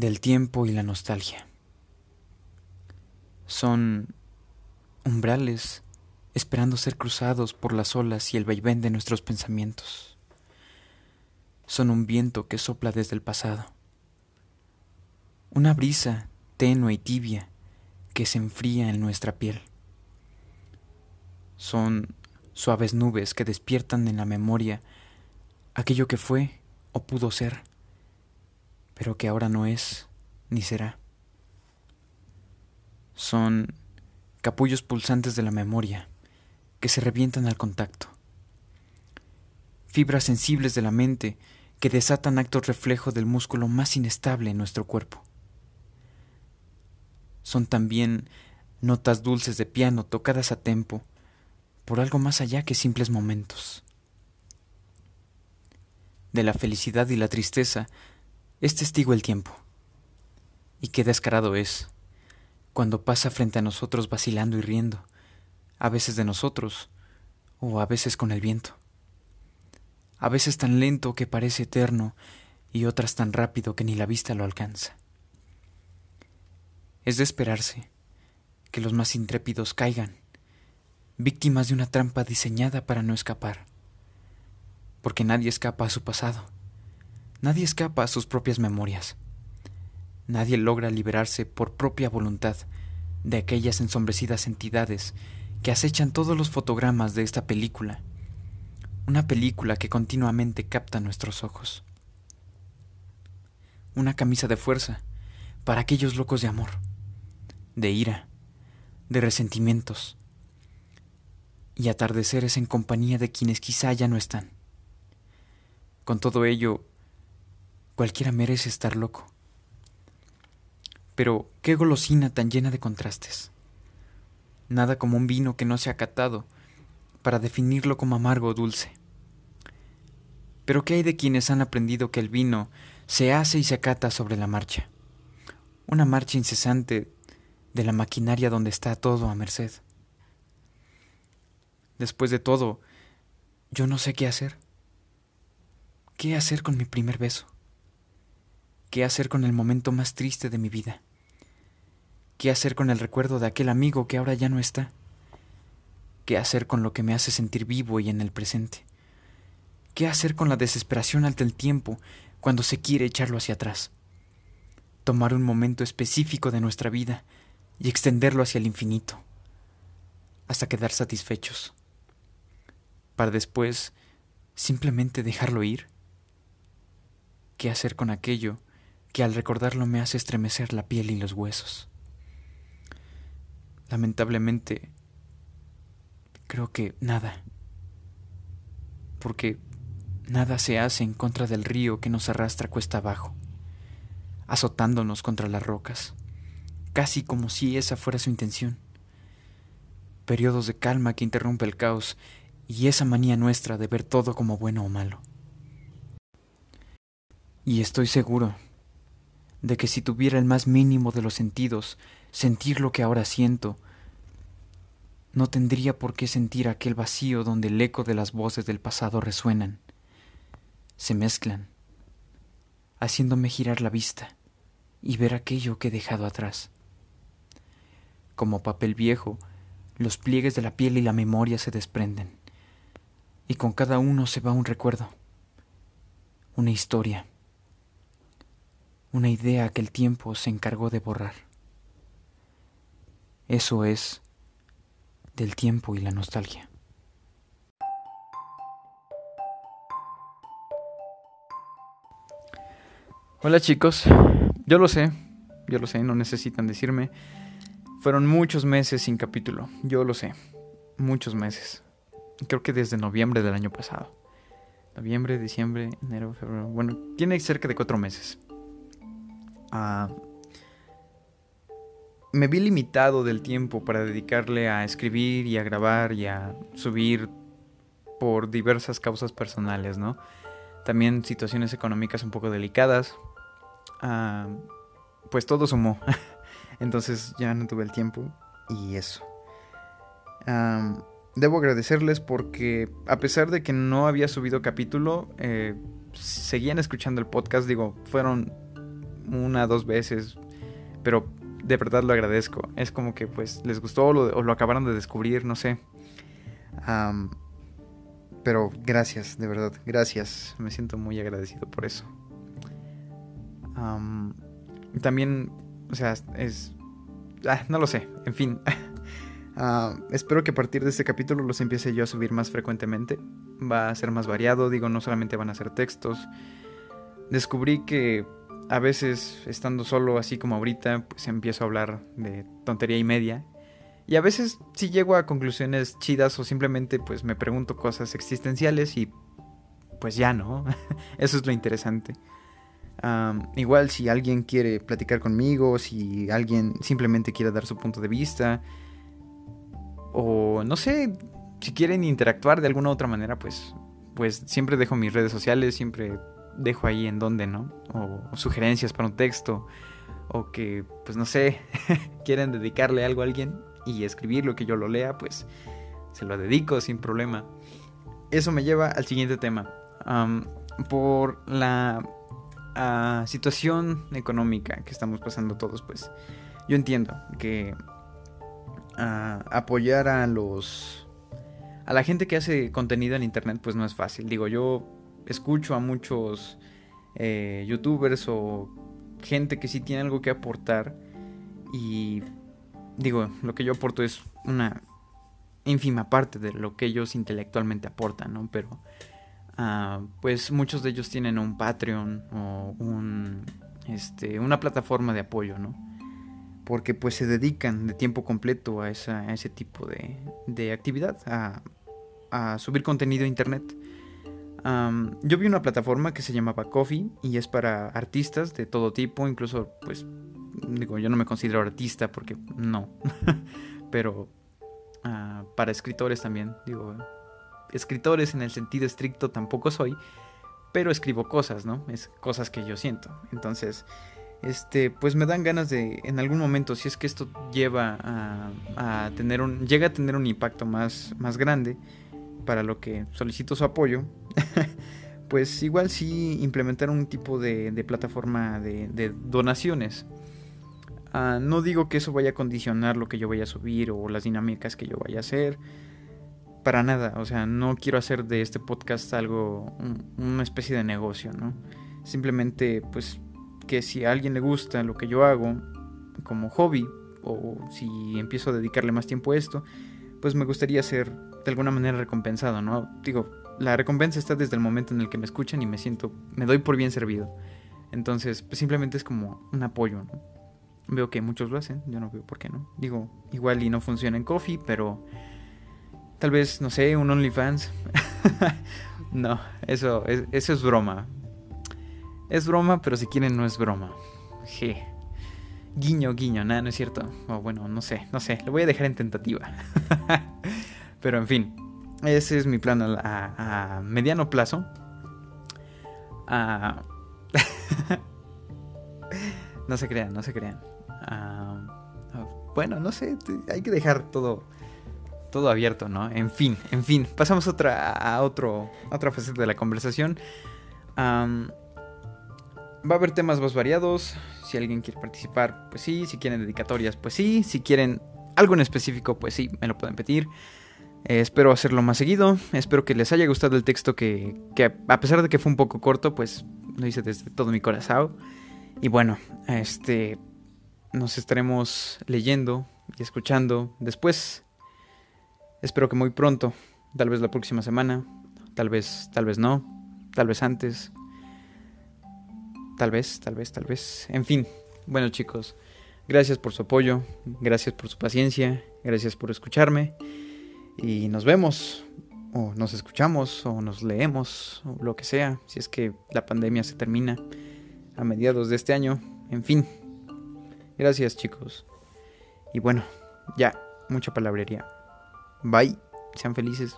del tiempo y la nostalgia. Son umbrales esperando ser cruzados por las olas y el vaivén de nuestros pensamientos. Son un viento que sopla desde el pasado. Una brisa tenue y tibia que se enfría en nuestra piel. Son suaves nubes que despiertan en la memoria aquello que fue o pudo ser, pero que ahora no es ni será. Son capullos pulsantes de la memoria que se revientan al contacto. Fibras sensibles de la mente que desatan actos reflejo del músculo más inestable en nuestro cuerpo. Son también notas dulces de piano tocadas a tempo por algo más allá que simples momentos. De la felicidad y la tristeza es testigo el tiempo. Y qué descarado es cuando pasa frente a nosotros vacilando y riendo, a veces de nosotros, o a veces con el viento. A veces tan lento que parece eterno y otras tan rápido que ni la vista lo alcanza. Es de esperarse que los más intrépidos caigan, víctimas de una trampa diseñada para no escapar, porque nadie escapa a su pasado, nadie escapa a sus propias memorias. Nadie logra liberarse por propia voluntad de aquellas ensombrecidas entidades que acechan todos los fotogramas de esta película, una película que continuamente capta nuestros ojos. Una camisa de fuerza para aquellos locos de amor, de ira, de resentimientos y atardeceres en compañía de quienes quizá ya no están. Con todo ello, cualquiera merece estar loco. Pero qué golosina tan llena de contrastes. Nada como un vino que no se ha catado para definirlo como amargo o dulce. Pero ¿qué hay de quienes han aprendido que el vino se hace y se acata sobre la marcha? Una marcha incesante de la maquinaria donde está todo a merced. Después de todo, yo no sé qué hacer. ¿Qué hacer con mi primer beso? ¿Qué hacer con el momento más triste de mi vida? ¿Qué hacer con el recuerdo de aquel amigo que ahora ya no está? ¿Qué hacer con lo que me hace sentir vivo y en el presente? ¿Qué hacer con la desesperación ante el tiempo cuando se quiere echarlo hacia atrás? Tomar un momento específico de nuestra vida y extenderlo hacia el infinito, hasta quedar satisfechos, para después simplemente dejarlo ir. ¿Qué hacer con aquello que al recordarlo me hace estremecer la piel y los huesos? Lamentablemente, creo que nada. Porque nada se hace en contra del río que nos arrastra cuesta abajo, azotándonos contra las rocas, casi como si esa fuera su intención. Periodos de calma que interrumpe el caos y esa manía nuestra de ver todo como bueno o malo. Y estoy seguro de que si tuviera el más mínimo de los sentidos, sentir lo que ahora siento, no tendría por qué sentir aquel vacío donde el eco de las voces del pasado resuenan, se mezclan, haciéndome girar la vista y ver aquello que he dejado atrás. Como papel viejo, los pliegues de la piel y la memoria se desprenden, y con cada uno se va un recuerdo, una historia una idea que el tiempo se encargó de borrar. Eso es del tiempo y la nostalgia. Hola chicos, yo lo sé, yo lo sé, no necesitan decirme. Fueron muchos meses sin capítulo, yo lo sé, muchos meses. Creo que desde noviembre del año pasado. Noviembre, diciembre, enero, febrero. Bueno, tiene cerca de cuatro meses me vi limitado del tiempo para dedicarle a escribir y a grabar y a subir por diversas causas personales, ¿no? También situaciones económicas un poco delicadas. pues todo sumó. Entonces ya no tuve el tiempo y eso. debo agradecerles porque a pesar de que no había subido capítulo, eh, seguían escuchando el podcast. Digo, fueron una, dos veces, pero de verdad lo agradezco. Es como que pues les gustó o lo, acabaron de descubrir, no sé. pero gracias, de verdad, gracias. Me siento muy agradecido por eso. también, o sea, es... Ah, no lo sé, en fin. Ah, espero que a partir de este capítulo los empiece yo a subir más frecuentemente. Va a ser más variado, digo, no solamente van a ser textos. Descubrí que a veces estando solo así como ahorita, pues empiezo a hablar de tontería y media. Y a veces sí llego a conclusiones chidas o simplemente pues me pregunto cosas existenciales y pues ya no. Eso es lo interesante. igual si alguien quiere platicar conmigo, si alguien simplemente quiere dar su punto de vista, o no sé, si quieren interactuar de alguna otra manera, pues, pues siempre dejo mis redes sociales, siempre dejo ahí en donde, ¿no? O, sugerencias para un texto, o que, pues no sé, quieren dedicarle algo a alguien y escribirlo, que yo lo lea, pues se lo dedico sin problema. Eso me lleva al siguiente tema. por la ah, situación económica que estamos pasando todos, pues yo entiendo que ah, apoyar a los a la gente que hace contenido en internet pues no es fácil. Digo, yo escucho a muchos eh, youtubers o gente que sí tiene algo que aportar y digo, lo que yo aporto es una ínfima parte de lo que ellos intelectualmente aportan, ¿no? Pero ah, pues muchos de ellos tienen un Patreon o un, este, una plataforma de apoyo, ¿no? Porque pues se dedican de tiempo completo a, esa, ese tipo de, de actividad, a, a subir contenido a internet yo vi una plataforma que se llamaba Coffee y es para artistas de todo tipo, incluso pues digo, yo no me considero artista porque no, pero ah, para escritores también, digo, escritores en el sentido estricto tampoco soy, pero escribo cosas, ¿no? Es cosas que yo siento. Entonces, este, pues me dan ganas de, en algún momento, si es que esto lleva a, a tener un, llega a tener un impacto más, más grande, para lo que solicito su apoyo, pues igual sí implementar un tipo de, plataforma de, donaciones. Ah, no digo que eso vaya a condicionar lo que yo vaya a subir o las dinámicas que yo vaya a hacer. Para nada, o sea, no quiero hacer de este podcast algo, una especie de negocio, ¿no? Simplemente, pues, que si a alguien le gusta lo que yo hago como hobby, o si empiezo a dedicarle más tiempo a esto, pues me gustaría ser de alguna manera recompensado, ¿no? Digo, la recompensa está desde el momento en el que me escuchan y me siento, me doy por bien servido. Entonces, pues simplemente es como un apoyo, ¿no? Veo que muchos lo hacen, yo no veo por qué no. Digo, igual y no funciona en Coffee, pero tal vez, no sé, un OnlyFans. no, eso, eso es broma. Es broma, pero si quieren no es broma. Je. Guiño, guiño, nada, no es cierto. Bueno, no sé, no sé, lo voy a dejar en tentativa. Pero en fin, ese es mi plan a, mediano plazo. no se crean, no se crean. bueno, no sé, hay que dejar todo todo abierto, ¿no? En fin, en fin, pasamos otra, a, otro, otra faceta de la conversación. va a haber temas más variados. Si alguien quiere participar, pues sí. Si quieren dedicatorias, pues sí. Si quieren algo en específico, pues sí, me lo pueden pedir. Espero hacerlo más seguido. Espero que les haya gustado el texto que, que, a pesar de que fue un poco corto, pues lo hice desde todo mi corazón. Y bueno, este nos estaremos leyendo y escuchando después. Espero que muy pronto, tal vez la próxima semana, tal vez, tal vez no, tal vez antes. Tal vez, tal vez, tal vez. En fin, bueno chicos, gracias por su apoyo, gracias por su paciencia, gracias por escucharme. Y nos vemos, o nos escuchamos, o nos leemos, o lo que sea, si es que la pandemia se termina a mediados de este año. En fin, gracias chicos. Y bueno, ya, mucha palabrería. Bye, sean felices.